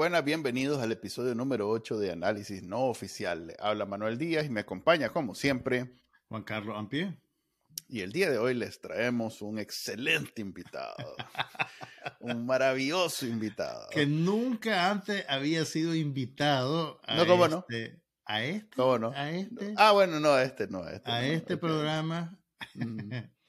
Buenas, bienvenidos al episodio número 8 de Análisis No Oficial. Habla Manuel Díaz y me acompaña, como siempre, Juan Carlos Ampie. Y el día de hoy les traemos un excelente invitado, un maravilloso invitado. Que nunca antes había sido invitado a no, ¿cómo no? Este, a este. ¿Cómo no? A este. Ah, bueno, no, a este no. A este, a este programa. Mm.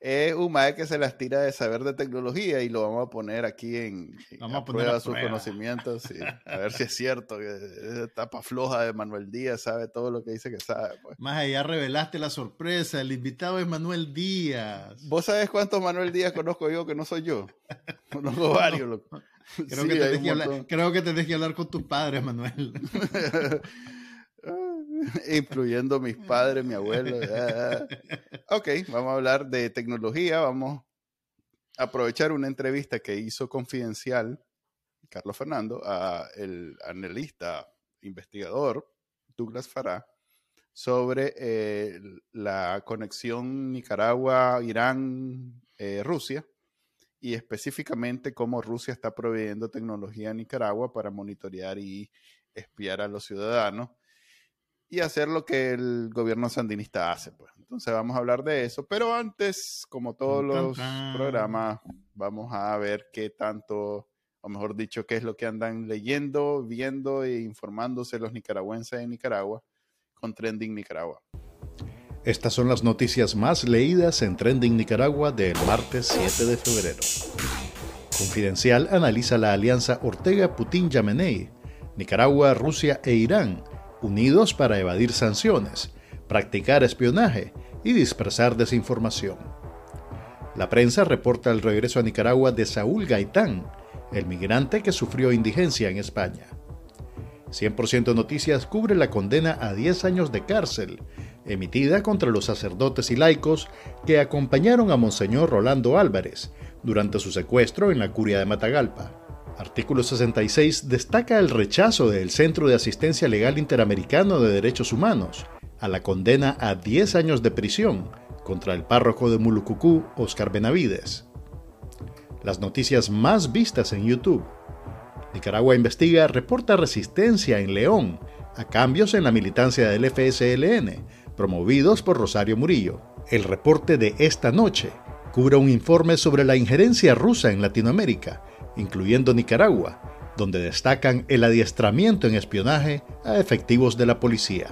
es un mae que se las tira de saber de tecnología y lo vamos a poner aquí en, vamos a, prueba sus conocimientos, a ver si es cierto que esa etapa floja de Manuel Díaz sabe todo lo que dice que sabe. Pues. Más allá revelaste la sorpresa, el invitado es Manuel Díaz. ¿Vos sabés cuántos Manuel Díaz conozco yo que no soy yo? Conozco varios. Creo, que tenés que hablar, creo que tenés que hablar con tus padres, Manuel. incluyendo mis padres, mi abuelo. ok, vamos a hablar de tecnología. Vamos a aprovechar una entrevista que hizo Confidencial Carlos Fernando a el analista investigador Douglas Farah sobre eh, la conexión Nicaragua-Irán-Rusia y específicamente cómo Rusia está proveyendo tecnología a Nicaragua para monitorear y espiar a los ciudadanos y hacer lo que el gobierno sandinista hace. Pues. Entonces vamos a hablar de eso, pero antes, como todos los programas, vamos a ver qué tanto, o mejor dicho, qué es lo que andan leyendo, viendo e informándose los nicaragüenses de Nicaragua con Trending Nicaragua. Estas son las noticias más leídas en Trending Nicaragua del martes 7 de febrero. Confidencial analiza la alianza Ortega-Putin-Yamenei, Nicaragua, Rusia e Irán unidos para evadir sanciones, practicar espionaje y dispersar desinformación. La prensa reporta el regreso a Nicaragua de Saúl Gaitán, el migrante que sufrió indigencia en España. 100% Noticias cubre la condena a 10 años de cárcel, emitida contra los sacerdotes y laicos que acompañaron a Monseñor Rolando Álvarez durante su secuestro en la curia de Matagalpa. Artículo 66 destaca el rechazo del Centro de Asistencia Legal Interamericano de Derechos Humanos a la condena a 10 años de prisión contra el párroco de Mulucucú, Oscar Benavides. Las noticias más vistas en YouTube. Nicaragua Investiga reporta resistencia en León a cambios en la militancia del FSLN, promovidos por Rosario Murillo. El reporte de esta noche cubre un informe sobre la injerencia rusa en Latinoamérica incluyendo Nicaragua, donde destacan el adiestramiento en espionaje a efectivos de la policía.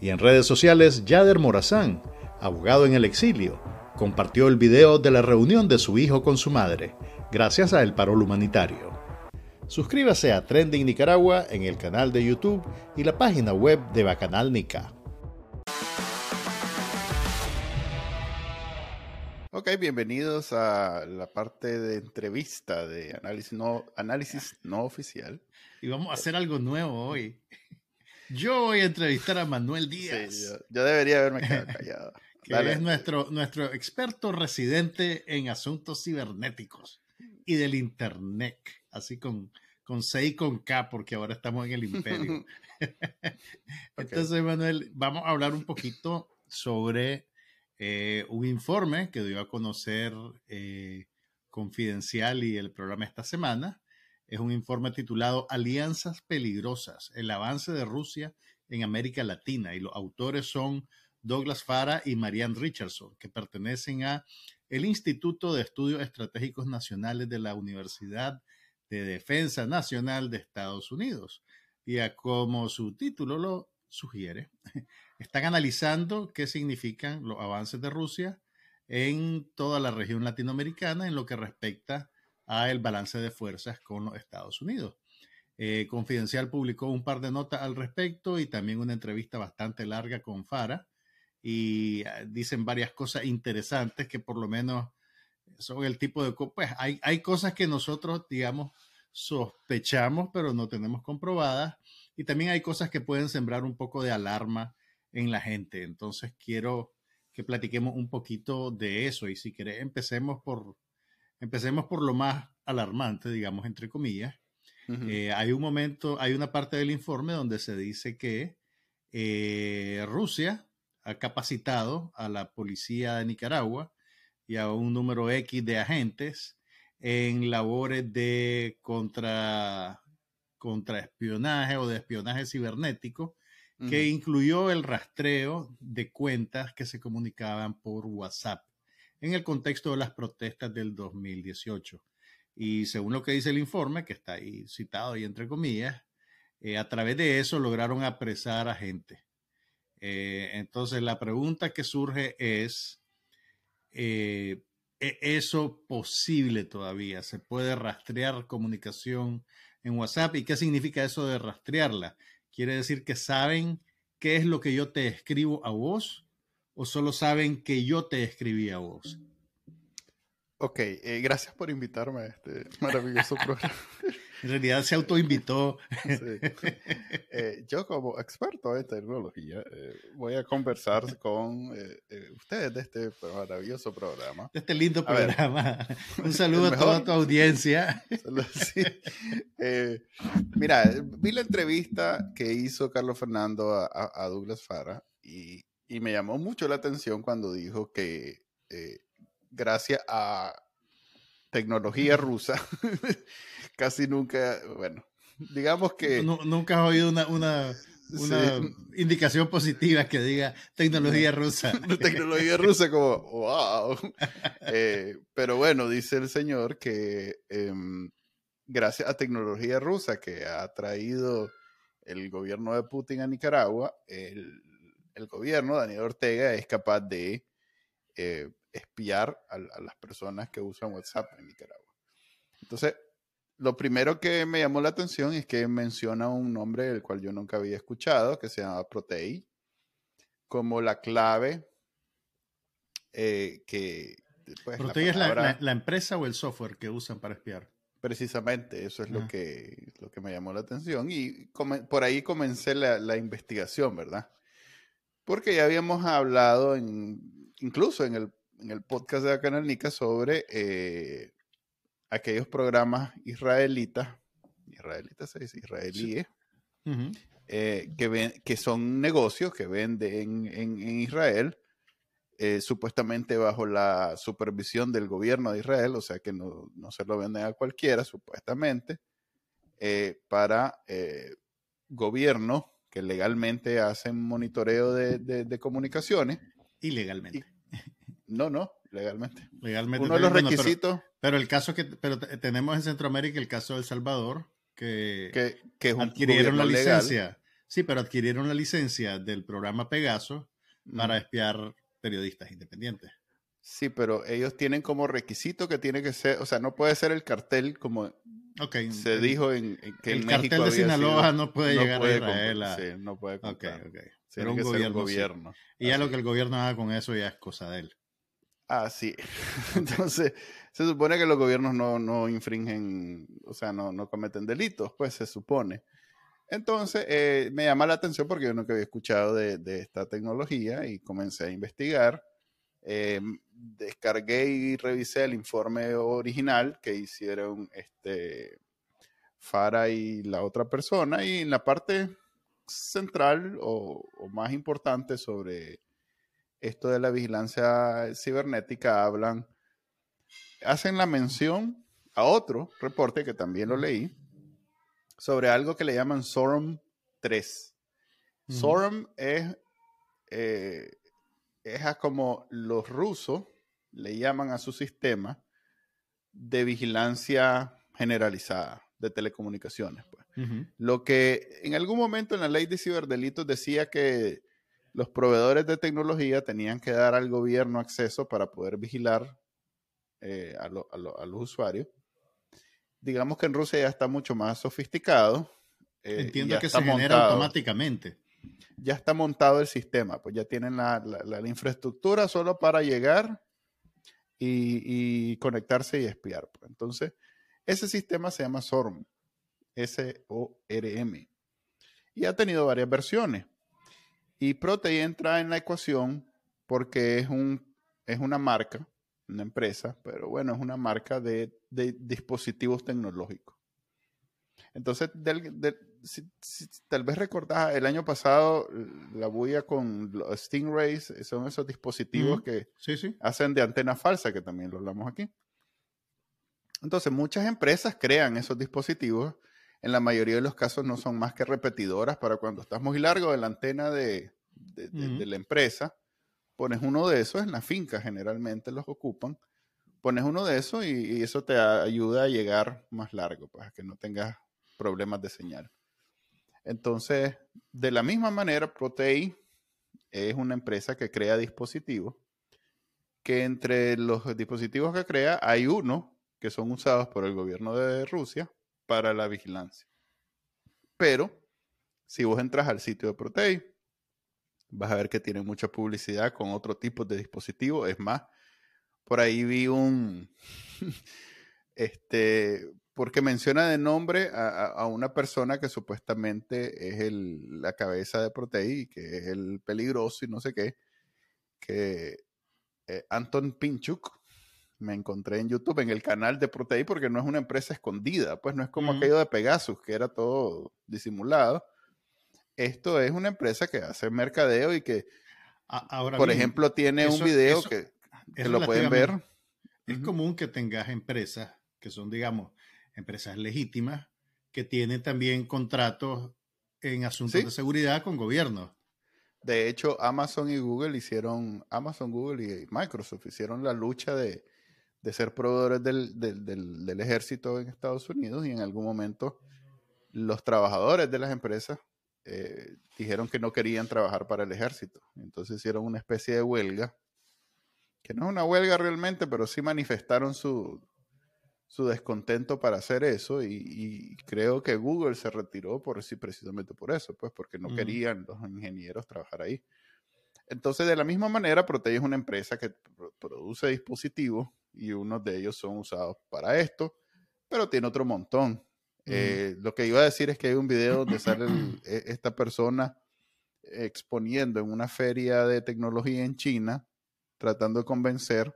Y en redes sociales, Yader Morazán, abogado en el exilio, compartió el video de la reunión de su hijo con su madre, gracias a El Parol Humanitario. Suscríbase a Trending Nicaragua en el canal de YouTube y la página web de Bacanal Nica. Ok, bienvenidos a la parte de entrevista de análisis no, análisis no oficial. Y vamos a hacer algo nuevo hoy. Yo voy a entrevistar a Manuel Díaz. yo, debería haberme quedado callado. que es nuestro, nuestro experto residente en asuntos cibernéticos y del Internet. Así con, con C y con K, porque ahora estamos en el imperio. Entonces, Manuel, vamos a hablar un poquito sobre eh, un informe que dio a conocer eh, Confidencial y el programa esta semana. Es un informe titulado Alianzas Peligrosas, el avance de Rusia en América Latina. Y los autores son Douglas Fara y Marianne Richardson, que pertenecen a el Instituto de Estudios Estratégicos Nacionales de la Universidad de Defensa Nacional de Estados Unidos. Y a como su título lo sugiere, están analizando qué significan los avances de Rusia en toda la región latinoamericana en lo que respecta a el balance de fuerzas con los Estados Unidos. Eh, Confidencial publicó un par de notas al respecto y también una entrevista bastante larga con Fara y ah, dicen varias cosas interesantes que por lo menos son el tipo de... Pues hay, hay cosas que nosotros, digamos, sospechamos pero no tenemos comprobadas y también hay cosas que pueden sembrar un poco de alarma en la gente. Entonces quiero que platiquemos un poquito de eso y si querés empecemos por, empecemos por lo más alarmante, digamos, entre comillas. Eh, hay un momento, hay una parte del informe donde se dice que eh, Rusia ha capacitado a la policía de Nicaragua y a un número X de agentes en labores de contra, contraespionaje o de espionaje cibernético, que incluyó el rastreo de cuentas que se comunicaban por WhatsApp en el contexto de las protestas del 2018. Y según lo que dice el informe, que está ahí citado y entre comillas, eh, a través de eso lograron apresar a gente. Eh, entonces la pregunta que surge es, eh, ¿es eso posible todavía? ¿Se puede rastrear comunicación en WhatsApp? ¿Y qué significa eso de rastrearla? ¿Quiere decir que saben qué es lo que yo te escribo a vos o solo saben que yo te escribí a vos? Ok, eh, gracias por invitarme a este maravilloso programa. En realidad se autoinvitó. Eh, yo como experto en tecnología eh, voy a conversar con ustedes de este maravilloso programa. De este lindo programa. Un saludo a toda tu audiencia. mira, vi la entrevista que hizo Carlos Fernando a, Douglas Fara y, y, me llamó mucho la atención cuando dijo que gracias a tecnología rusa, casi nunca, bueno, digamos que... nunca has oído una, una, indicación positiva que diga tecnología rusa. tecnología rusa como, wow. Eh, pero bueno, dice el señor que em, gracias a tecnología rusa que ha traído el gobierno de Putin a Nicaragua, el, el gobierno, Daniel Ortega, es capaz de eh, espiar a, las personas que usan WhatsApp en Nicaragua. Entonces, lo primero que me llamó la atención es que menciona un nombre del cual yo nunca había escuchado, que se llama Protei, como la clave eh, que... Pues, Protei es la, empresa o el software que usan para espiar. Precisamente, eso es lo, que, lo que me llamó la atención y por ahí comencé la, la, investigación, ¿verdad? Porque ya habíamos hablado en, incluso en el en el podcast de Canal Nica sobre eh, aquellos programas israelitas, israelitas se israelíes, eh, que, ven, que son negocios que venden en, Israel, eh, supuestamente bajo la supervisión del gobierno de Israel, o sea que no, se lo venden a cualquiera, supuestamente, para gobiernos que legalmente hacen monitoreo de, comunicaciones. Ilegalmente. No, no, legalmente. Legalmente. Uno de los requisitos. Pero, el caso que pero tenemos en Centroamérica el caso de El Salvador, que, que, adquirieron la licencia. Sí, pero adquirieron la licencia del programa Pegaso para espiar periodistas independientes. Sí, pero ellos tienen como requisito que tiene que ser, o sea, no puede ser el cartel como se dijo en, que el cartel de Sinaloa no puede llegar a Israel. Sí, no puede contar. Okay, Tiene que ser el gobierno. Y ya lo que el gobierno haga con eso ya es cosa de él. Ah, sí. Entonces, se supone que los gobiernos no, infringen, o sea, no, cometen delitos, pues se supone. Entonces, eh, me llama la atención porque yo nunca había escuchado de, esta tecnología y comencé a investigar. Em, descargué y revisé el informe original que hicieron este Fara y la otra persona y en la parte central o más importante sobre esto de la vigilancia cibernética hablan, hacen la mención a otro reporte que también lo leí, sobre algo que le llaman SORM 3. SORM es, eh, es como los rusos le llaman a su sistema de vigilancia generalizada de telecomunicaciones. Pues. Lo que en algún momento en la ley de ciberdelitos decía que los proveedores de tecnología tenían que dar al gobierno acceso para poder vigilar eh, a, los usuarios. Digamos que en Rusia ya está mucho más sofisticado. Eh, Entiendo que se genera automáticamente. Ya está montado el sistema, pues ya tienen la, infraestructura solo para llegar y, conectarse y espiar. Pues. Entonces, ese sistema se llama SORM, S-O-R-M, y ha tenido varias versiones. Y Protei entra en la ecuación porque es, un, es una marca, una empresa, pero bueno, es una marca de, dispositivos tecnológicos. Entonces, tal vez recordás, el año pasado la bulla con los Stingrays son esos dispositivos que hacen de antena falsa, que también lo hablamos aquí. Entonces, muchas empresas crean esos dispositivos. En la mayoría de los casos no son más que repetidoras para cuando estás muy largo de la antena de, la empresa. Pones uno de esos en la finca, generalmente los ocupan. Pones uno de esos y, eso te ayuda a llegar más largo, para pues, que no tengas problemas de señal. Entonces, de la misma manera, Protei es una empresa que crea dispositivos, que entre los dispositivos que crea hay uno que son usados por el gobierno de Rusia para la vigilancia. Pero, si vos entras al sitio de Protei, vas a ver que tiene mucha publicidad con otro tipo de dispositivos. Es más, por ahí vi un, este, porque menciona de nombre a, una persona que supuestamente es el, la cabeza de Protei, que es el peligroso y no sé qué, que eh, Anton Pinchuk, me encontré en YouTube, en el canal de Protei, porque no es una empresa escondida, pues no es como aquello de Pegasus, que era todo disimulado. Esto es una empresa que hace mercadeo y que, Ahora por ejemplo, tiene un video que, lo pueden ver. Es común que tengas empresas que son, digamos, empresas legítimas, que tienen también contratos en asuntos de seguridad con gobiernos. De hecho, Amazon y Google hicieron, Amazon, Google y Microsoft hicieron la lucha de, de ser proveedores del, del, del, ejército en Estados Unidos y en algún momento los trabajadores de las empresas eh, dijeron que no querían trabajar para el ejército. Entonces hicieron una especie de huelga, que no es una huelga realmente, pero sí manifestaron su, su descontento para hacer eso y, creo que Google se retiró por sí precisamente por eso, pues porque no querían los ingenieros trabajar ahí. Entonces, de la misma manera, Protege es una empresa que produce dispositivos y unos de ellos son usados para esto, pero tiene otro montón. Eh, lo que iba a decir es que hay un video donde sale e, esta persona exponiendo en una feria de tecnología en China, tratando de convencer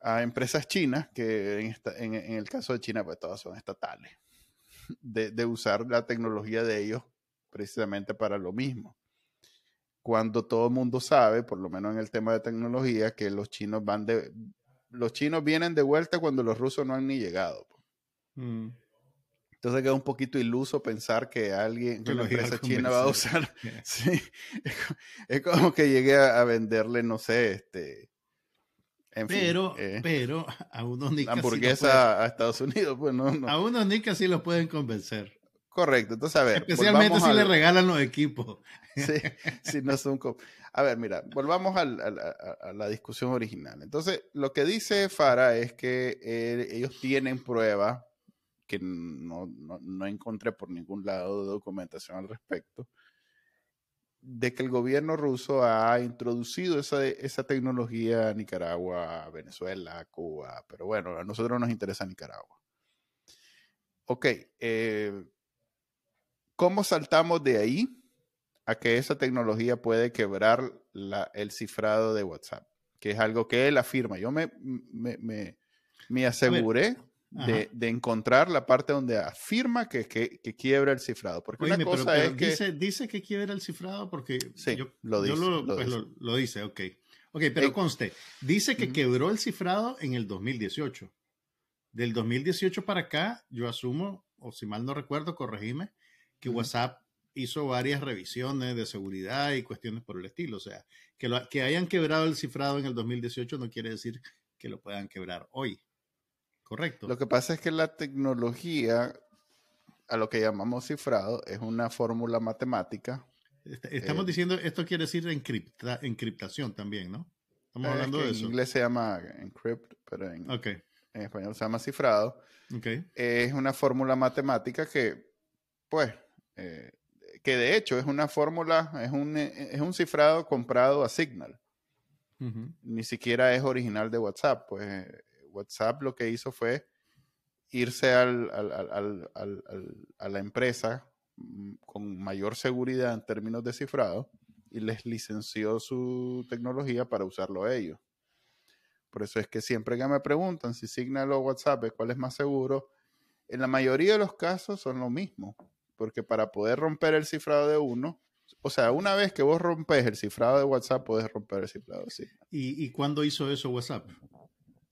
a empresas chinas, que en, el caso de China, pues todas son estatales, de, de usar la tecnología de ellos precisamente para lo mismo cuando todo el mundo sabe, por lo menos en el tema de tecnología, que los chinos van de los chinos vienen de vuelta cuando los rusos no han ni llegado. Mm. Entonces queda un poquito iluso pensar que alguien, que una empresa china va a usar. sí, es, como que llegue a, venderle, no sé, este. pero, eh, pero a unos ni hamburguesa a Estados Unidos, pues no, A unos ni casi los pueden convencer. Correcto, entonces a ver. Especialmente si le regalan los equipos. Sí, sí, no son. A ver, mira, volvamos a, la discusión original. Entonces, lo que dice Fara es que ellos tienen pruebas que no, encontré por ningún lado de documentación al respecto, de que el gobierno ruso ha introducido esa, esa tecnología a Nicaragua, Venezuela, Cuba, pero bueno, a nosotros nos interesa Nicaragua. Ok, eh, ¿Cómo saltamos de ahí a que esa tecnología puede quebrar el cifrado de WhatsApp? Que es algo que él afirma. Yo me, me, aseguré de, encontrar la parte donde afirma que, quiebra el cifrado. Porque una cosa es que... Dice, dice, que quiebra el cifrado porque... Sí, lo dice. Pues, lo, dice. ok. Ok, pero conste, dice que quebró el cifrado en el 2018. Del 2018 para acá, yo asumo, o si mal no recuerdo, corregime, que WhatsApp hizo varias revisiones de seguridad y cuestiones por el estilo. O sea, que, lo, que hayan quebrado el cifrado en el 2018 no quiere decir que lo puedan quebrar hoy. Correcto. Lo que pasa es que la tecnología, a lo que llamamos cifrado, es una fórmula matemática. Estamos eh, diciendo, esto quiere decir encripta, encriptación también, ¿no? Estamos hablando de eso. En inglés se llama encrypt, pero en, en español se llama cifrado. Okay. Es una fórmula matemática que, pues, eh, que de hecho es una fórmula, es un, es un cifrado comprado a Signal. Ni siquiera es original de WhatsApp. Pues WhatsApp lo que hizo fue irse a la empresa mm, con mayor seguridad en términos de cifrado y les licenció su tecnología para usarlo ellos. Por eso es que siempre que me preguntan si Signal o WhatsApp cuál es más seguro, en la mayoría de los casos son lo mismo porque para poder romper el cifrado de uno, o sea, una vez que vos rompes el cifrado de WhatsApp, puedes romper el cifrado de ¿Y, ¿Y cuándo hizo eso WhatsApp?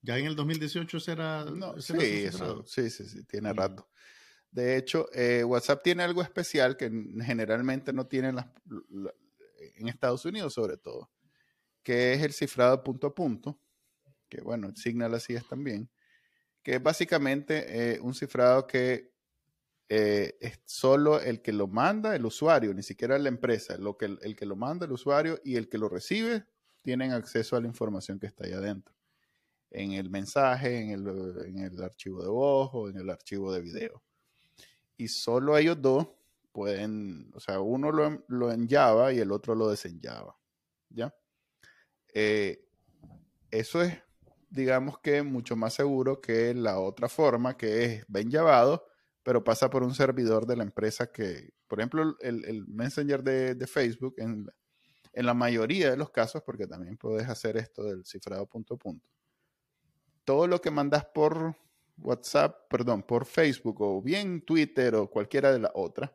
Ya en el 2018 será... No, sí, eso, sí, sí, sí, tiene rato. De hecho, eh, WhatsApp tiene algo especial que generalmente no tienen las, en Estados Unidos sobre todo, que es el cifrado punto a punto, que bueno, Signal así es también, que es básicamente eh, un cifrado que eh, es solo el que lo manda el usuario, ni siquiera la empresa, lo que, el que lo manda el usuario y el que lo recibe tienen acceso a la información que está ahí adentro, en el mensaje, en el, en el archivo de voz o en el archivo de video y solo ellos dos pueden, o sea, uno lo, lo en Java y el otro lo desenllava. ¿Ya? Eh, eso es, digamos que mucho más seguro que la otra forma, que es ven llavado, pero pasa por un servidor de la empresa que, por ejemplo, el, Messenger de, Facebook, en, en, la mayoría de los casos, porque también puedes hacer esto del cifrado punto a punto, todo lo que mandas por WhatsApp, perdón, por Facebook o bien Twitter o cualquiera de las otras,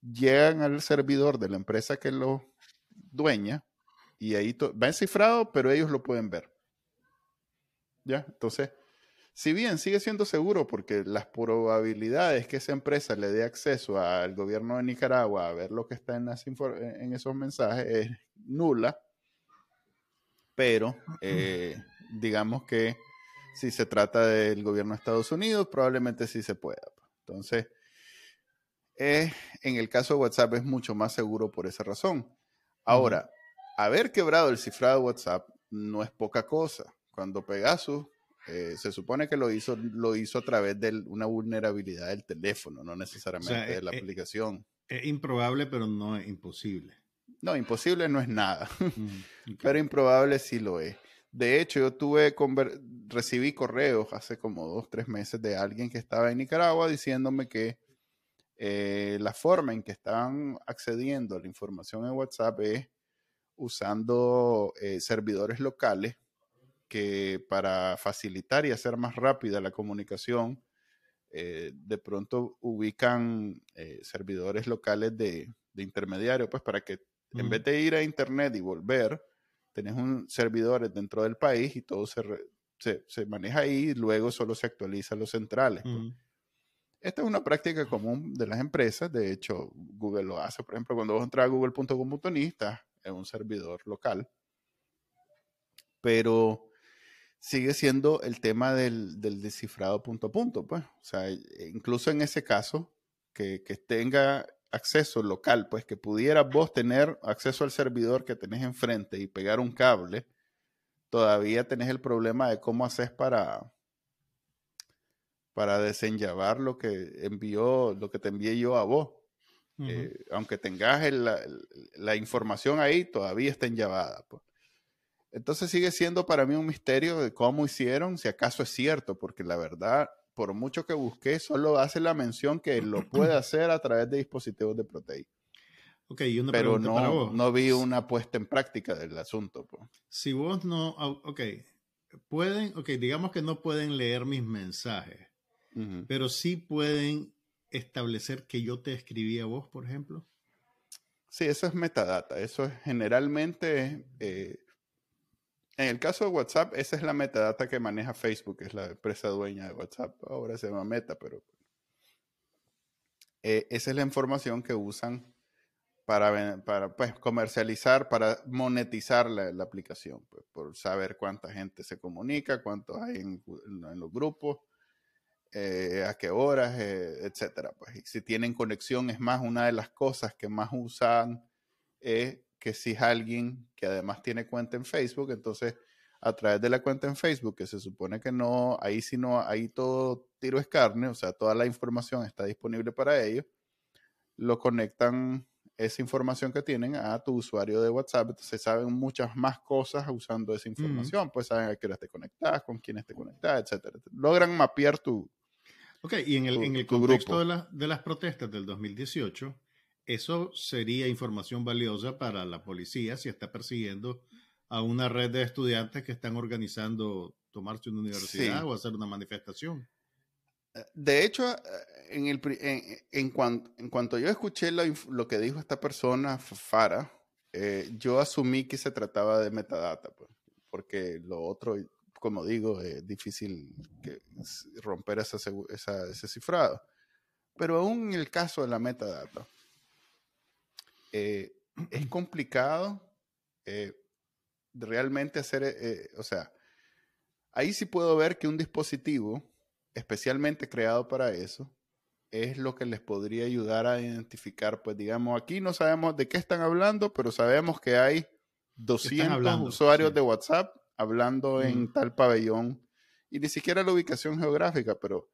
llegan al servidor de la empresa que lo dueña y ahí va encifrado, pero ellos lo pueden ver. ¿Ya? Entonces, si bien sigue siendo seguro porque las probabilidades que esa empresa le dé acceso al gobierno de Nicaragua a ver lo que está en, en esos mensajes es nula, pero eh, digamos que si se trata del gobierno de Estados Unidos, probablemente sí se pueda. Pues. Entonces, eh, en el caso de WhatsApp es mucho más seguro por esa razón. Ahora, haber quebrado el cifrado de WhatsApp no es poca cosa. Cuando Pegasus eh, se supone que lo hizo, lo hizo a través de una vulnerabilidad del teléfono, no necesariamente de la eh, aplicación. Es improbable, pero no es imposible. No, imposible no es nada, pero improbable sí lo es. De hecho, yo tuve recibí correos hace como dos, tres meses de alguien que estaba en Nicaragua diciéndome que eh, la forma en que estaban accediendo a la información en WhatsApp es usando eh, servidores locales que para facilitar y hacer más rápida la comunicación, eh, de pronto ubican servidores locales de, intermediario, pues para que en vez de ir a Internet y volver, tenés un servidor dentro del país y todo se, se, maneja ahí y luego solo se actualizan los centrales. Pues. Esta es una práctica común de las empresas, de hecho Google lo hace, por ejemplo, cuando vos entras a google.com.ni estás en un servidor local, pero sigue siendo el tema del, del descifrado punto a punto, pues, o sea, incluso en ese caso, que, que tenga acceso local, pues que pudieras vos tener acceso al servidor que tenés enfrente y pegar un cable, todavía tenés el problema de cómo haces para para desenllavar lo que envió, lo que te envié yo a vos. Eh, aunque tengas la información ahí, todavía está enllavada. Pues. Entonces sigue siendo para mí un misterio de cómo hicieron, si acaso es cierto, porque la verdad por mucho que busqué, solo hace la mención que lo puede hacer a través de dispositivos de Protei. Ok, y una Pero no, no vi una puesta en práctica del asunto. Si vos no, ok, pueden, ok, digamos que no pueden leer mis mensajes, pero sí pueden establecer que yo te escribí a vos, por ejemplo. Sí, eso es metadata. Eso es generalmente eh, en el caso de WhatsApp, esa es la metadata que maneja Facebook, es la empresa dueña de WhatsApp. Ahora se llama Meta, pero eh, esa es la información que usan para, para pues, comercializar, para monetizar la, aplicación, pues, por saber cuánta gente se comunica, cuántos hay en, los grupos, eh, a qué horas, eh, etcétera. Pues, si tienen conexión, es más, una de las cosas que más usan es que si es alguien que además tiene cuenta en Facebook, entonces a través de la cuenta en Facebook, que se supone que no, ahí sí no, ahí todo tiro es carne, o sea, toda la información está disponible para ellos, lo conectan esa información que tienen a tu usuario de WhatsApp, entonces saben muchas más cosas usando esa información, pues saben a qué hora te conectas, con quién te conectas, etcétera. Logran mapear tu Ok, y en el, en el contexto de, de las protestas del 2018, eso sería información valiosa para la policía si está persiguiendo a una red de estudiantes que están organizando tomarse una universidad o hacer una manifestación. Eh, de hecho, eh, en, el, en, cuanto, yo escuché lo, que dijo esta persona, Fara, eh, yo asumí que se trataba de metadata, pues, porque lo otro, como digo, es difícil que, romper esa, ese cifrado. Pero aún en el caso de la metadata, eh, es complicado eh, realmente hacer, eh, o sea, ahí sí puedo ver que un dispositivo especialmente creado para eso es lo que les podría ayudar a identificar, pues digamos, aquí no sabemos de qué están hablando, pero sabemos que hay 200 usuarios de WhatsApp hablando en tal pabellón y ni siquiera la ubicación geográfica, pero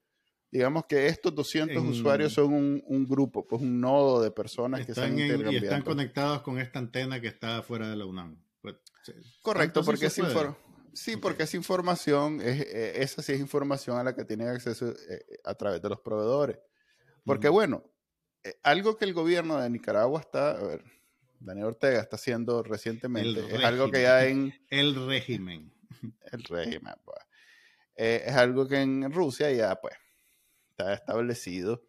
digamos que estos 200 usuarios son un, grupo, pues un nodo de personas que están Y están conectados con esta antena que está fuera de la UNAM. Pues, Correcto, porque es Sí, porque es información, es, eh, esa sí es información a la que tienen acceso eh, a través de los proveedores. Porque bueno, eh, algo que el gobierno de Nicaragua está, a ver, Daniel Ortega está haciendo recientemente, es algo que ya en... El régimen. El régimen, pues. es algo que en Rusia ya pues está establecido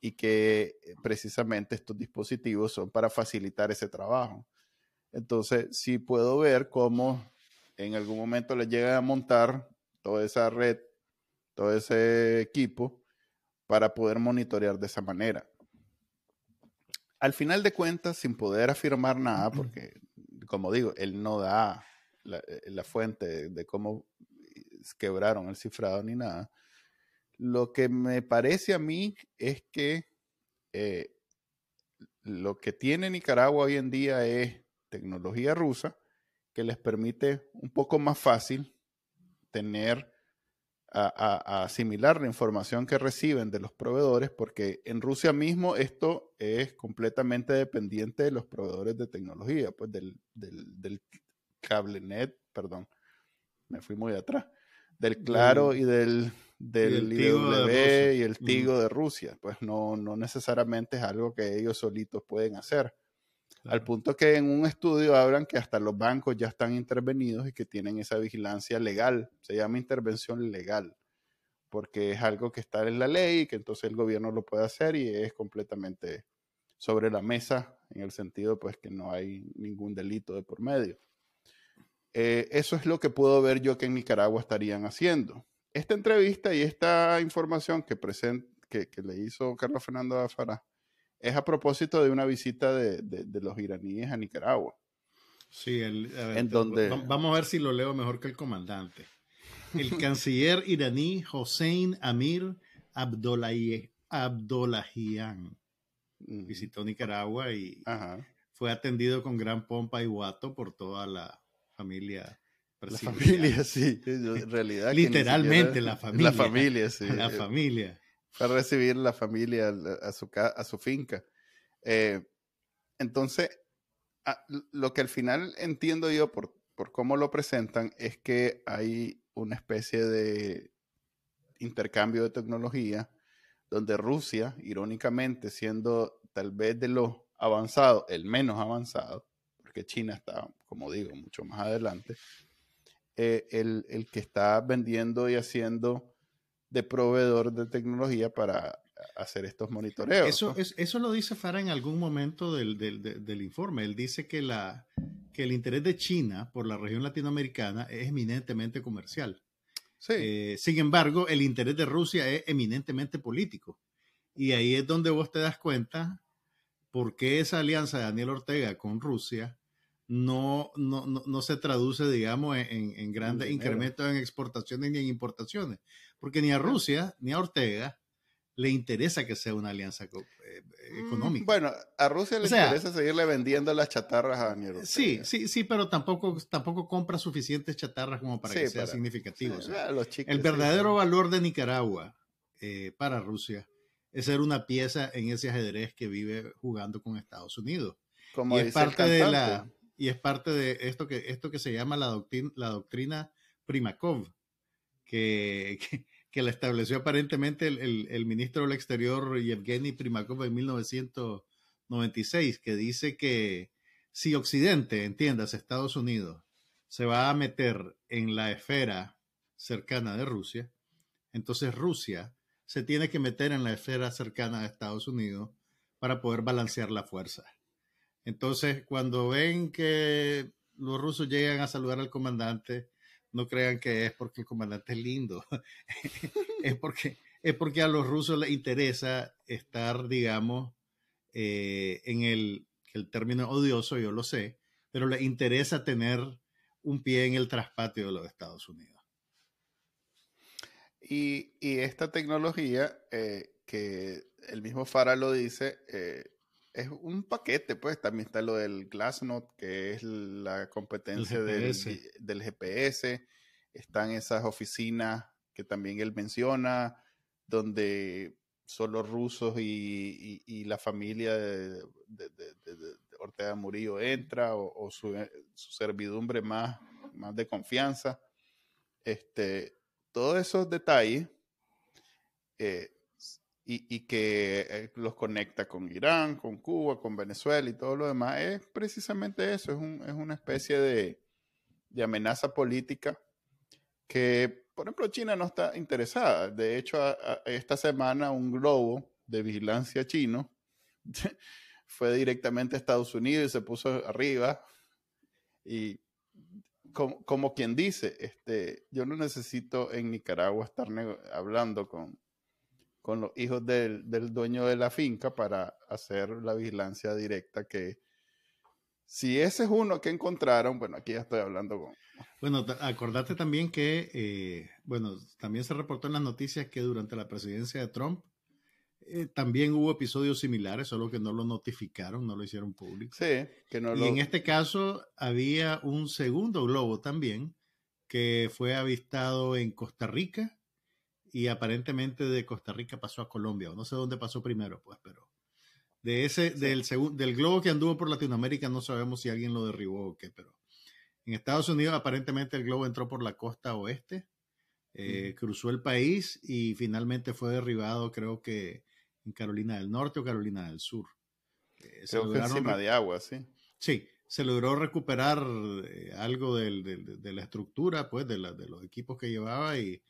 y que precisamente estos dispositivos son para facilitar ese trabajo. Entonces, sí puedo ver cómo en algún momento les llega a montar toda esa red, todo ese equipo para poder monitorear de esa manera. Al final de cuentas, sin poder afirmar nada, porque como digo, él no da la, eh, fuente de cómo quebraron el cifrado ni nada, lo que me parece a mí es que eh, lo que tiene Nicaragua hoy en día es tecnología rusa que les permite un poco más fácil tener a, asimilar la información que reciben de los proveedores, porque en Rusia mismo esto es completamente dependiente de los proveedores de tecnología, pues del, del, cable net, perdón, me fui muy atrás, del Claro y del, del y el Tigo de Rusia, pues no, no necesariamente es algo que ellos solitos pueden hacer. Al punto que en un estudio hablan que hasta los bancos ya están intervenidos y que tienen esa vigilancia legal. Se llama intervención legal, porque es algo que está en la ley y que entonces el gobierno lo puede hacer y es completamente sobre la mesa en el sentido pues que no hay ningún delito de por medio. Eh, eso es lo que puedo ver yo que en Nicaragua estarían haciendo. Esta entrevista y esta información que, que, que le hizo Carlos Fernando Afara es a propósito de una visita de, los iraníes a Nicaragua. Sí, en donde... vamos a ver si lo leo mejor que el comandante. El canciller iraní Hossein Amir Abdollahian visitó Nicaragua y fue atendido con gran pompa y guato por toda la familia. La familia, sí, en realidad. Literalmente la familia. La familia, sí. La familia a recibir la familia a su, a su finca. Eh, entonces, lo que al final entiendo yo por, por cómo lo presentan es que hay una especie de intercambio de tecnología donde Rusia, irónicamente, siendo tal vez de los avanzados, el menos avanzado, porque China está, como digo, mucho más adelante, eh, el, el, que está vendiendo y haciendo de proveedor de tecnología para hacer estos monitoreos. Eso, es, eso lo dice Farah en algún momento del, del, informe. Él dice que, la, que el interés de China por la región latinoamericana es eminentemente comercial. Sí. Eh, sin embargo, el interés de Rusia es eminentemente político. Y ahí es donde vos te das cuenta por qué esa alianza de Daniel Ortega con Rusia no, no, no, se traduce, digamos, en, en grandes incrementos en exportaciones ni en importaciones. Porque ni a Rusia ni a Ortega le interesa que sea una alianza eh, mm, económica. Bueno, a Rusia le interesa seguirle vendiendo las chatarras a Daniel Ortega. Sí, sí, sí, pero tampoco, tampoco compra suficientes chatarras como para que sea significativo. el verdadero valor de Nicaragua eh, para Rusia es ser una pieza en ese ajedrez que vive jugando con Estados Unidos. Como y es parte de la y es parte de esto que, esto que se llama la doctrina, la doctrina Primakov, que, que, la estableció aparentemente el, el, ministro del Exterior Yevgeny Primakov en 1996, que dice que si Occidente, entiendas, Estados Unidos, se va a meter en la esfera cercana de Rusia, entonces Rusia se tiene que meter en la esfera cercana de Estados Unidos para poder balancear la fuerza. Entonces, cuando ven que los rusos llegan a saludar al comandante, no crean que es porque el comandante es lindo, es, porque, es porque a los rusos les interesa estar, digamos, eh, en el, el término odioso, yo lo sé, pero les interesa tener un pie en el traspatio de los Estados Unidos. Y, y esta tecnología, eh, que el mismo Fara lo dice, eh, es un paquete, pues también está lo del Glassnode, que es la competencia del, del, GPS, están esas oficinas que también él menciona, donde solo rusos y, y, la familia de, de, de, Ortega Murillo entra o, su, su, servidumbre más, más de confianza. Este, todos esos detalles eh, y, que eh, los conecta con Irán, con Cuba, con Venezuela y todo lo demás, es precisamente eso, es, es una especie de, de, amenaza política que, por ejemplo, China no está interesada. De hecho, esta semana un globo de vigilancia chino fue directamente a Estados Unidos y se puso arriba y como, como, quien dice, este, yo no necesito en Nicaragua estar hablando con, con los hijos del, del, dueño de la finca para hacer la vigilancia directa que si ese es uno que encontraron, bueno, aquí ya estoy hablando con... Bueno, acordate también que, eh, bueno, también se reportó en las noticias que durante la presidencia de Trump eh, también hubo episodios similares, solo que no lo notificaron, no lo hicieron público. Sí, que no y en este caso había un segundo globo también que fue avistado en Costa Rica y aparentemente de Costa Rica pasó a Colombia, o no sé dónde pasó primero, pues, pero de ese, del, del globo que anduvo por Latinoamérica no sabemos si alguien lo derribó o qué, pero en Estados Unidos aparentemente el globo entró por la costa oeste, eh, cruzó el país y finalmente fue derribado, creo que en Carolina del Norte o Carolina del Sur. Eh, creo que encima de agua, sí. Sí, se logró recuperar eh, algo de la estructura, pues, de, de los equipos que llevaba y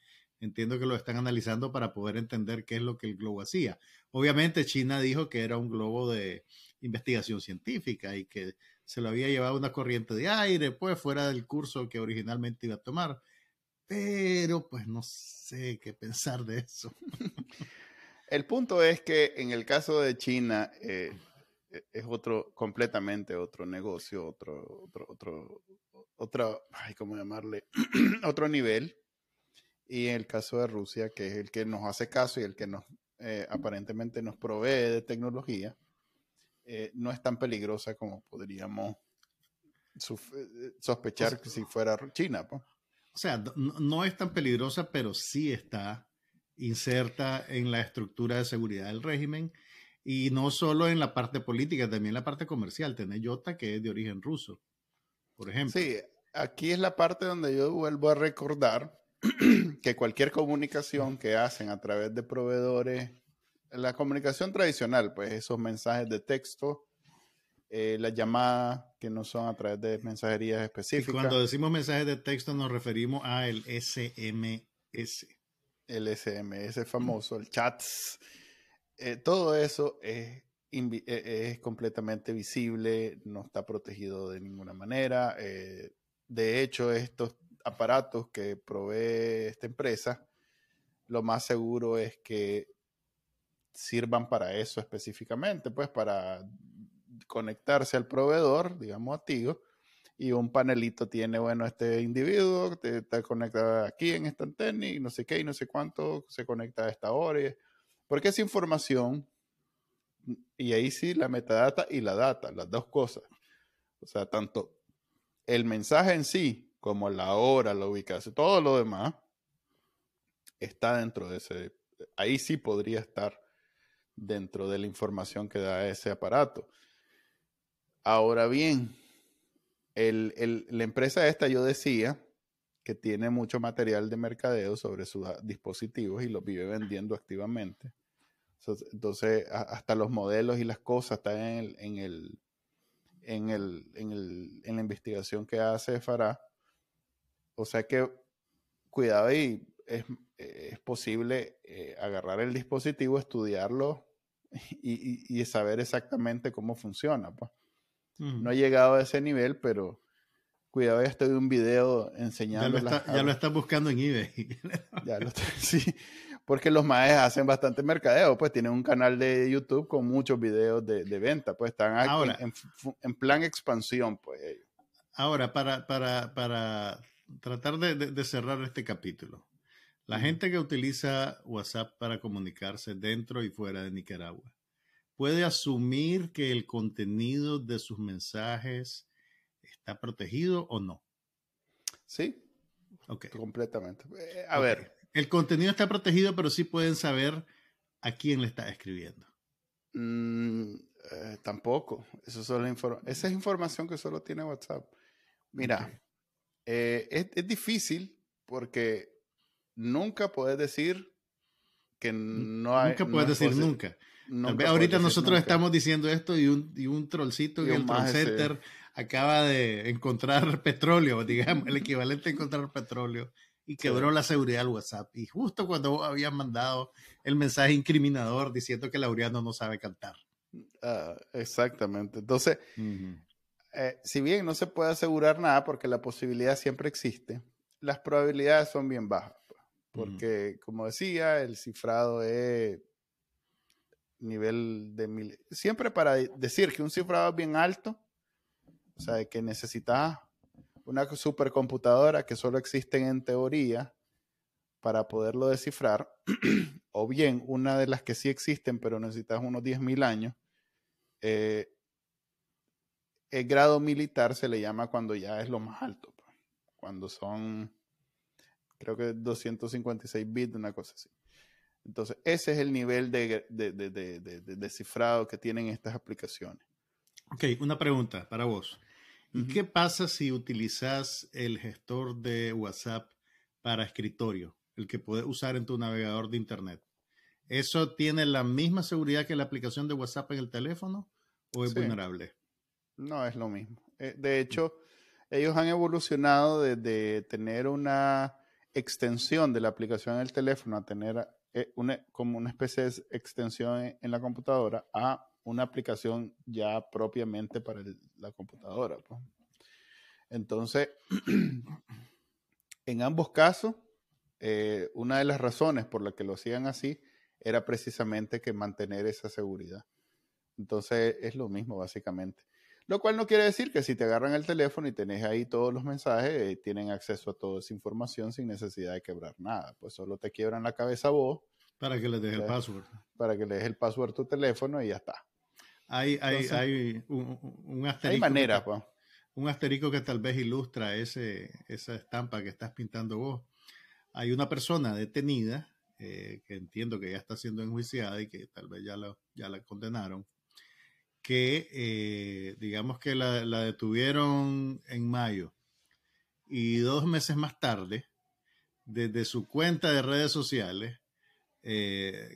entiendo que lo están analizando para poder entender qué es lo que el globo hacía. Obviamente China dijo que era un globo de investigación científica y que se lo había llevado una corriente de aire, pues fuera del curso que originalmente iba a tomar. Pero pues no sé qué pensar de eso. El punto es que en el caso de China eh, es otro, completamente otro negocio, otro, otro, otro, otro, ay, ¿cómo llamarle? otro nivel y en el caso de Rusia, que es el que nos hace caso y el que nos eh, aparentemente nos provee de tecnología, eh, no es tan peligrosa como podríamos eh, sospechar que si fuera China. O sea, no, es tan peligrosa, pero sí está inserta en la estructura de seguridad del régimen y no solo en la parte política, también en la parte comercial. Tenés Yota, que es de origen ruso, por ejemplo. Sí, aquí es la parte donde yo vuelvo a recordar que cualquier comunicación que hacen a través de proveedores, la comunicación tradicional, pues esos mensajes de texto, eh, las llamadas que no son a través de mensajerías específicas. Y cuando decimos mensajes de texto nos referimos a el SMS. El SMS famoso, el chats. Eh, todo eso es, eh, es, completamente visible, no está protegido de ninguna manera. de hecho, estos aparatos que provee esta empresa, lo más seguro es que sirvan para eso específicamente, pues para conectarse al proveedor, digamos a Tigo, y un panelito tiene, bueno, este individuo te, está conectado aquí en esta antena y no sé qué y no sé cuánto se conecta a esta hora. porque esa información, y ahí sí la metadata y la data, las dos cosas. O sea, tanto el mensaje en sí como la hora, la ubicación, todo lo demás, está dentro de ese, ahí sí podría estar dentro de la información que da ese aparato. Ahora bien, la empresa esta yo decía que tiene mucho material de mercadeo sobre sus dispositivos y los vive vendiendo activamente. Entonces, hasta los modelos y las cosas están en, el, en, el, en, la investigación que hace Farah o sea que cuidado y es, posible eh, agarrar el dispositivo, estudiarlo y, saber exactamente cómo funciona. Pues. No he llegado a ese nivel, pero Cuidado, ya estoy un video Ya enseñando. lo, está, ya lo estás buscando en eBay. Ya lo estoy- sí, porque los maes hacen bastante mercadeo, pues tienen un canal de YouTube con muchos videos de, de venta, pues están Ahora. en, en plan expansión, pues. ellos. Ahora, para, para, para tratar de, de- de cerrar este capítulo, la gente que utiliza WhatsApp para comunicarse dentro y fuera de Nicaragua, ¿puede asumir que el contenido de sus mensajes está protegido o no? Sí, Ok. completamente. Eh, A ok. ver, El contenido está protegido, pero sí pueden saber a quién le está escribiendo. mm, eh, tampoco. Eso solo Esa es información que solo tiene WhatsApp. Mira. Eh, es, es difícil porque nunca puedes decir que no hay. nunca no puedes es decir nunca. Nunca ahorita nosotros nunca. estamos diciendo esto y un, y un trollcito Y el troll maje se- center acaba de encontrar petróleo, digamos, el equivalente a encontrar petróleo y quebró la seguridad del WhatsApp. Y justo cuando vos habías mandado el mensaje incriminador diciendo que Laureano no sabe cantar. Ah, exactamente. Entonces, eh, si bien no se puede asegurar nada porque la posibilidad siempre existe, las probabilidades son bien bajas. pues, Porque, como decía, el cifrado es nivel de mil. Siempre para decir que un cifrado es bien alto, o sea, que necesitas una supercomputadora que solo existen en teoría para poderlo descifrar, o bien una de las que sí existen, pero necesitas unos 10.000 años. eh, el grado militar se le llama cuando ya es lo más alto, pues, cuando son, creo que 256 bits, una cosa así. Entonces, ese es el nivel de, de, descifrado que tienen estas aplicaciones. Ok, una pregunta para vos. ¿Y qué pasa si utilizas el gestor de WhatsApp para escritorio, el que puedes usar en tu navegador de Internet? ¿Eso tiene la misma seguridad que la aplicación de WhatsApp en el teléfono o es Sí. vulnerable? No es lo mismo. Eh, De hecho, ellos han evolucionado desde tener una extensión de la aplicación en el teléfono a tener eh, una, como una especie de extensión en, la computadora a una aplicación ya propiamente para la computadora. pues. Entonces, en ambos casos, eh, una de las razones por las que lo hacían así era precisamente que mantener esa seguridad. Entonces, es lo mismo básicamente. Lo cual no quiere decir que si te agarran el teléfono y tenés ahí todos los mensajes, eh, tienen acceso a toda esa información sin necesidad de quebrar nada. Pues solo te quiebran la cabeza vos Para que les deje el password. para que le des el password a tu teléfono y ya está. Hay, hay, Entonces, hay un, un asterisco. Hay que maneras, ta- pues. un asterisco que tal vez ilustra ese, esa estampa que estás pintando vos. Hay una persona detenida, eh, que entiendo que ya está siendo enjuiciada y que tal vez ya la, ya la condenaron, que eh, digamos que la, la detuvieron en mayo y dos meses más tarde, desde su cuenta de redes sociales, eh,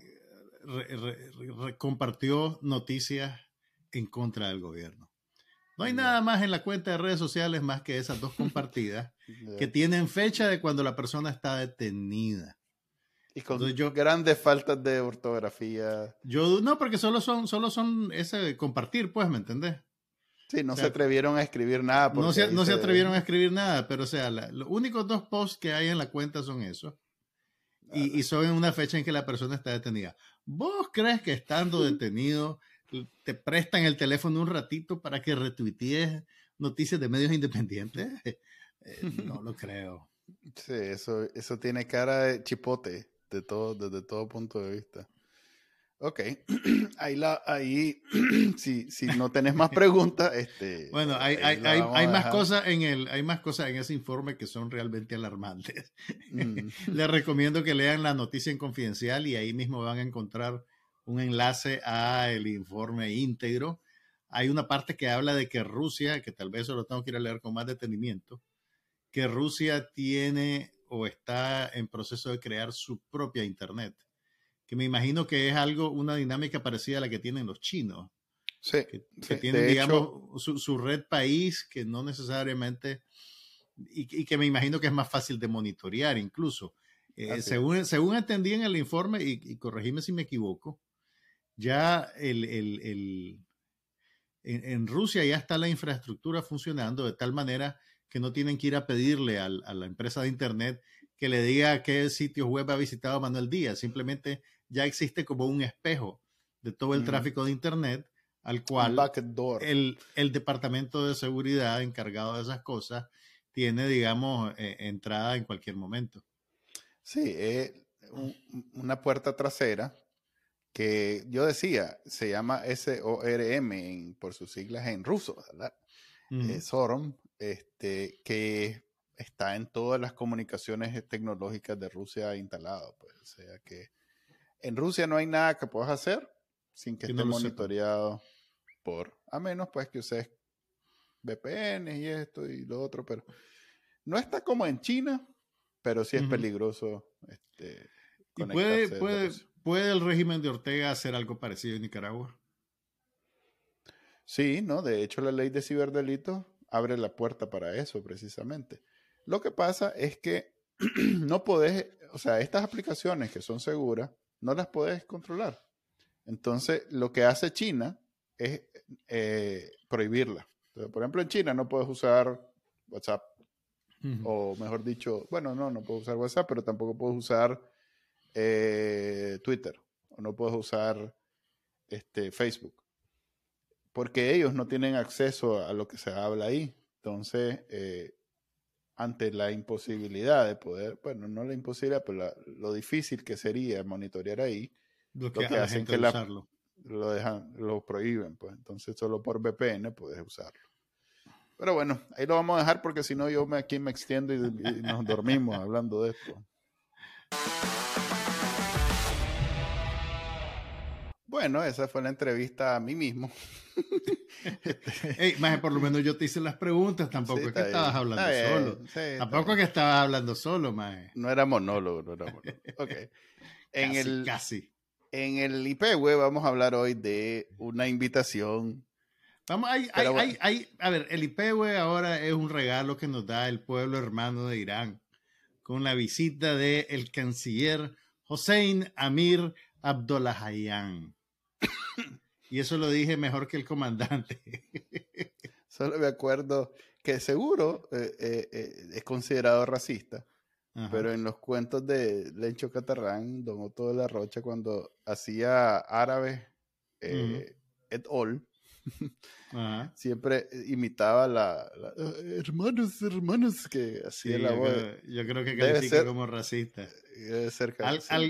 re- re- re- compartió noticias en contra del gobierno. No hay nada más en la cuenta de redes sociales más que esas dos compartidas que tienen fecha de cuando la persona está detenida. Y con entonces yo- grandes faltas de ortografía. Yo no, porque solo son, solo son ese compartir, pues, ¿me entendés? Sí, no O sea, se atrevieron a escribir nada. No se, no se atrevieron a escribir nada, pero o sea, la- los únicos dos posts que hay en la cuenta son esos. Y, y son en una fecha en que la persona está detenida. ¿Vos crees que estando detenido te prestan el teléfono un ratito para que retuitees noticias de medios independientes? Eh, no lo creo. Sí, eso, eso tiene cara de chipote de todo, desde todo punto de vista. Ok, ahí, la, ahí si, si no tenés más preguntas, este, Bueno, hay, hay, hay, más cosas en el, hay más cosas en ese informe que son realmente alarmantes. Mm, Les recomiendo que lean la noticia en confidencial y ahí mismo van a encontrar un enlace a el informe íntegro. Hay una parte que habla de que Rusia, que tal vez eso lo tengo que ir a leer con más detenimiento, que Rusia tiene o está en proceso de crear su propia Internet, que me imagino que es algo, una dinámica parecida a la que tienen los chinos sí, que, que sí, tienen, digamos, hecho, su, su red país, que no necesariamente, y, y que me imagino que es más fácil de monitorear incluso. Eh, según, según entendí en el informe, y, y corregime si me equivoco, ya el, el- el- en, en Rusia ya está la infraestructura funcionando de tal manera que no tienen que ir a pedirle a la empresa de Internet que le diga qué sitios web ha visitado Manuel Díaz. Simplemente ya existe como un espejo de todo el tráfico de Internet al cual el, el, Departamento de Seguridad encargado de esas cosas tiene, digamos, eh, entrada en cualquier momento. Sí, una puerta trasera que yo decía, se llama SORM por sus siglas en ruso, ¿verdad? Eh, SORM, este, que está en todas las comunicaciones tecnológicas de Rusia instalado. Pues, o sea que en Rusia no hay nada que puedas hacer sin que esté monitoreado por, a menos pues que uses VPN y esto y lo otro, pero no está como en China, pero sí es peligroso. Este, ¿Y puede, puede, puede el régimen de Ortega hacer algo parecido en Nicaragua? Sí, no, de hecho la ley de ciberdelitos abre la puerta para eso precisamente. Lo que pasa es que no podés, o sea, estas aplicaciones que son seguras, no las puedes controlar. Entonces, lo que hace China es eh, prohibirla. por ejemplo, en China no puedes usar WhatsApp. O mejor dicho, bueno, no, no puedes usar WhatsApp, pero tampoco puedes usar eh, Twitter. O no puedes usar este, Facebook. Porque ellos no tienen acceso a lo que se habla ahí. Entonces, eh, ante la imposibilidad de poder, bueno, no la imposibilidad, pero lo difícil que sería monitorear ahí, lo que, hacen que la, lo dejan, lo prohíben, pues entonces solo por VPN puedes usarlo. Pero bueno, ahí lo vamos a dejar porque si no yo me, aquí me extiendo y, nos dormimos hablando de esto. Bueno, esa fue la entrevista a mí mismo. Más por lo menos yo te hice las preguntas, tampoco es que estabas hablando solo. tampoco es que estabas hablando solo, más. No era monólogo, no era monólogo. Ok. En el, casi. En el IPW vamos a hablar hoy de una invitación. Vamos, hay, hay, hay, a ver, el IPW ahora es un regalo que nos da el pueblo hermano de Irán con la visita del el canciller Hossein Amir Abdollahian. Y eso lo dije mejor que el comandante. Solo me acuerdo que seguro eh, eh, eh, es considerado racista pero en los cuentos de Lencho Catarrán, Don Otto de la Rocha, cuando hacía árabe eh, et al, siempre imitaba la, hermanos, hermanos, que hacía la voz. Yo creo que califica como racista. Debe ser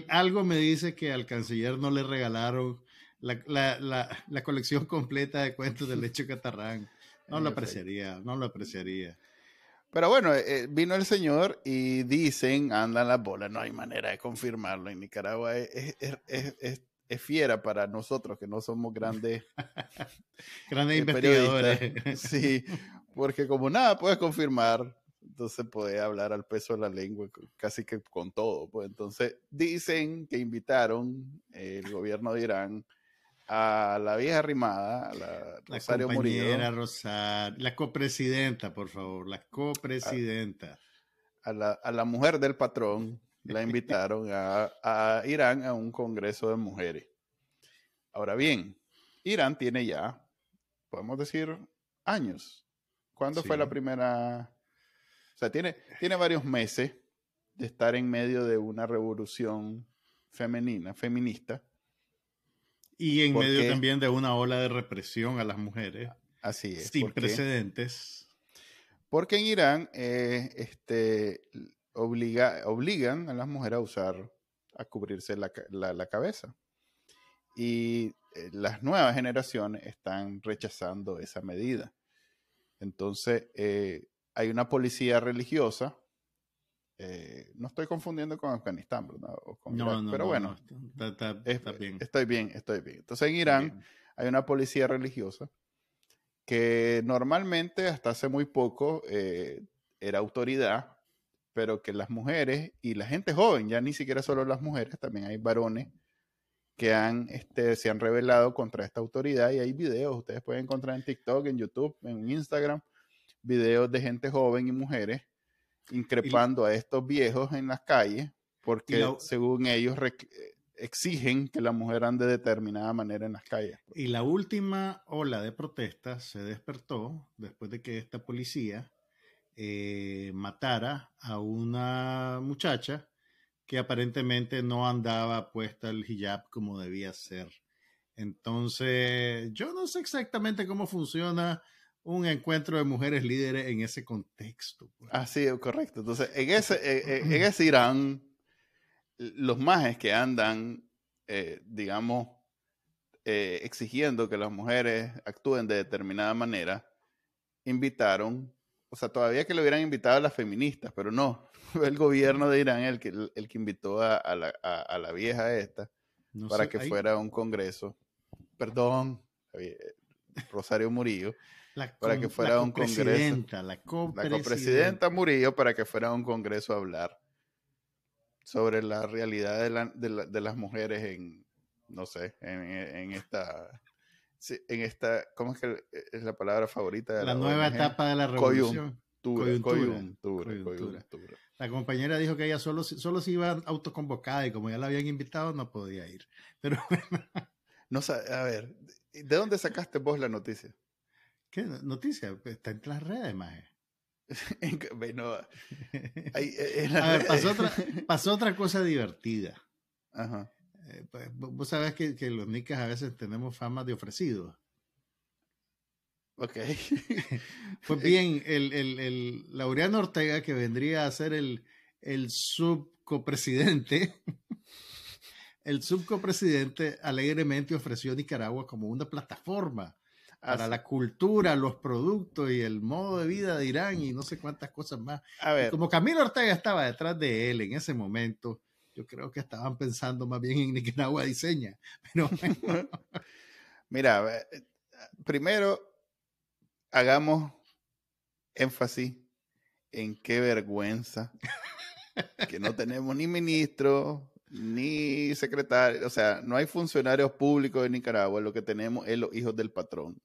algo me dice que al canciller no le regalaron la, la, la colección completa de cuentos de Lencho Catarrán. No lo apreciaría, no lo apreciaría. Pero bueno, eh, vino el señor y dicen, andan las bolas, no hay manera de confirmarlo. En Nicaragua es, es, fiera para nosotros que no somos grandes, grandes eh, investigadores. Sí, porque como nada puedes confirmar, entonces puede hablar al peso de la lengua casi que con todo. Pues entonces dicen que invitaron el gobierno de Irán a la vieja rimada, a la Rosario la Rosario, la copresidenta, por favor, la copresidenta. A, la, a la mujer del patrón la invitaron a, a, Irán a un congreso de mujeres. Ahora bien, Irán tiene ya, podemos decir, años. ¿Cuándo fue la primera? O sea, tiene, tiene varios meses de estar en medio de una revolución femenina, feminista y en medio también de una ola de represión a las mujeres. Así es. Sin precedentes. Porque en Irán eh, este, obliga, obligan a las mujeres a usar, a cubrirse la, la, cabeza. Y eh, las nuevas generaciones están rechazando esa medida. Entonces, eh, hay una policía religiosa eh, no estoy confundiendo con Afganistán, ¿verdad? no, no, pero bueno, está, bien. estoy bien, estoy bien. Entonces en Irán hay una policía religiosa que normalmente hasta hace muy poco eh, era autoridad, pero que las mujeres y la gente joven, ya ni siquiera solo las mujeres, también hay varones que han, este, se han rebelado contra esta autoridad y hay videos, ustedes pueden encontrar en TikTok, en YouTube, en Instagram, videos de gente joven y mujeres increpando a estos viejos en las calles porque según ellos exigen que la mujer ande de determinada manera en las calles. Pues. Y la última ola de protestas se despertó después de que esta policía eh, matara a una muchacha que aparentemente no andaba puesta el hijab como debía ser. Entonces, yo no sé exactamente cómo funciona un encuentro de mujeres líderes en ese contexto. Pues. Ah, sí, correcto. Entonces, en ese, eh, eh, en ese Irán, los majes que andan, eh, digamos, exigiendo que las mujeres actúen de determinada manera, invitaron, o sea, todavía que le hubieran invitado a las feministas, pero no, fue el gobierno de Irán el que, el que invitó a, la, vieja esta para que fuera a un congreso. Perdón, Rosario Murillo para que fuera un congreso. La copresidenta. Murillo para que fuera un congreso a hablar sobre la realidad de, las mujeres en, no sé, en, esta, en esta, ¿cómo es que es la palabra favorita? De la, nueva etapa de la revolución. Coyuntura, La compañera dijo que ella solo, solo se iba autoconvocada y como ya la habían invitado no podía ir. Pero no a ver, ¿de dónde sacaste vos la noticia? ¿Qué noticia? Está en las redes, maje. bueno, pasó, otra, cosa divertida. Ajá. Eh, pues, vos sabés que, los nicas a veces tenemos fama de ofrecidos. Ok. pues bien, el, el, el, Laureano Ortega, que vendría a ser el, el subcopresidente, el subcopresidente alegremente ofreció a Nicaragua como una plataforma para la cultura, los productos y el modo de vida de Irán y no sé cuántas cosas más. A ver. como Camilo Ortega estaba detrás de él en ese momento, yo creo que estaban pensando más bien en Nicaragua diseña. Pero Mira, eh, primero hagamos énfasis en qué vergüenza que no tenemos ni ministro, ni secretario, o sea, no hay funcionarios públicos en Nicaragua, lo que tenemos es los hijos del patrón.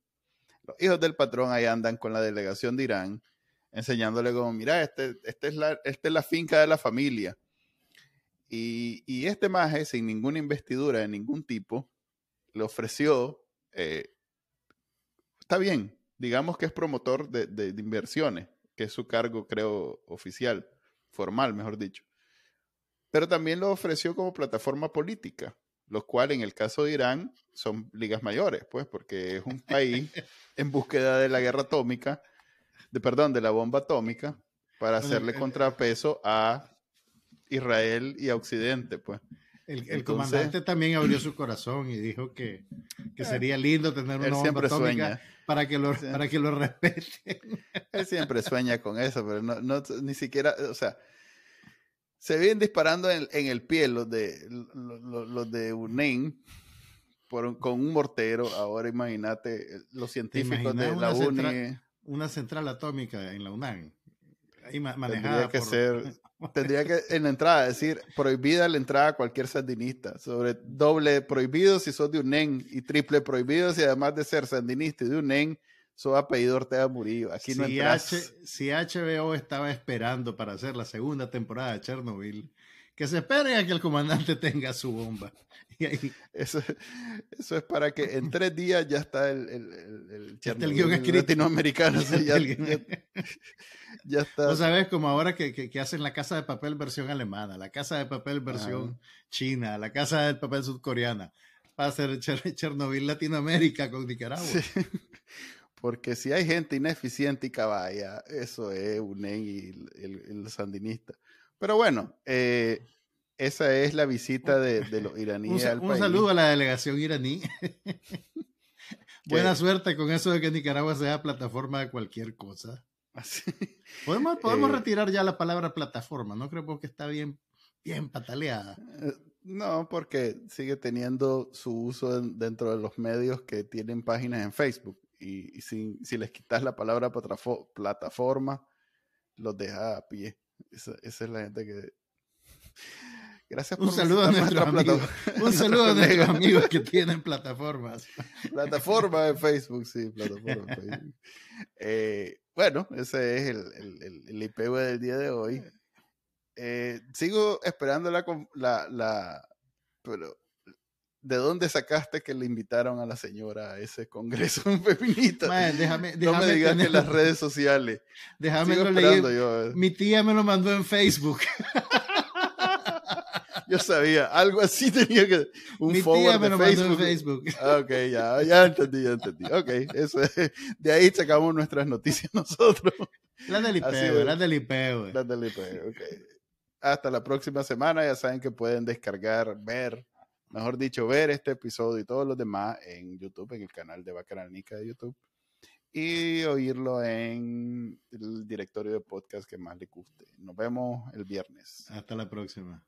Los hijos del patrón ahí andan con la delegación de Irán, enseñándole como, mira, este, este es la, esta es la finca de la familia. Y, y, este maje, sin ninguna investidura de ningún tipo, le ofreció, eh, está bien, digamos que es promotor de, de, inversiones, que es su cargo, creo, oficial, formal, mejor dicho. Pero también lo ofreció como plataforma política los cuales en el caso de Irán son ligas mayores, pues, porque es un país en búsqueda de la guerra atómica, de perdón, de la bomba atómica, para hacerle contrapeso a Israel y a Occidente, pues. El, comandante también abrió su corazón y dijo que, que sería lindo tener una bomba atómica para que lo, para que lo respeten. Él siempre sueña con eso, pero no, no, ni siquiera, o sea, se vienen disparando en, el pie los de, los, de UNEN con un mortero. Ahora imagínate los científicos de la UNI. una central atómica en la UNAM. Ahí manejada tendría que ser, tendría que en la entrada decir prohibida la entrada a cualquier sandinista. Sobre doble prohibido si sos de UNEN y triple prohibido si además de ser sandinista y de UNEN su apellido Ortega Murillo. Aquí no si, si HBO estaba esperando para hacer la segunda temporada de Chernobyl, que se espere a que el comandante tenga su bomba. eso, eso, es para que en tres días ya está el, el, Chernobyl latinoamericano. ya, está. Tú sabes, como ahora que, que, hacen la casa de papel versión alemana, la casa de papel versión china, la casa de papel sudcoreana. Va a ser Chernobyl Latinoamérica con Nicaragua. Porque si hay gente ineficiente y caballa, eso es UNEN y el, sandinista. Pero bueno, eh, esa es la visita de, los iraníes un, al un saludo a la delegación iraní. Buena suerte con eso de que Nicaragua sea plataforma de cualquier cosa. Podemos, podemos eh, retirar ya la palabra plataforma, no creo que está bien, bien pataleada. Eh, no, porque sigue teniendo su uso dentro de los medios que tienen páginas en Facebook y, si, si, les quitas la palabra plataforma, los deja a pie. Esa, es la gente que... Gracias por un saludo a nuestros amigos. Un saludo a nuestros amigos que tienen plataformas. Plataforma de Facebook, sí, plataforma de Facebook. Eh, bueno, ese es el, el, el, IPV del día de hoy. Eh, sigo esperando la, la, la, pero ¿de dónde sacaste que le invitaron a la señora a ese congreso feminista? Mae, déjame, no me déjame digas que tener- las redes sociales. déjame yo. eh. Mi tía me lo mandó en Facebook. Yo sabía, algo así tenía que... Un Mi forward tía me de lo Facebook. mandó en Facebook. Ah, Ok, ya, ya entendí, ya entendí. Ok, eso es- de ahí sacamos nuestras noticias nosotros. La del IP, Así güey, es. la del IP, güey. Dándole, pues, ok. Hasta la próxima semana. Ya saben que pueden descargar, ver, mejor dicho, ver este episodio y todos los demás en YouTube, en el canal de Bacaranica de YouTube. Y oírlo en el directorio de podcast que más le guste. Nos vemos el viernes. Hasta la próxima.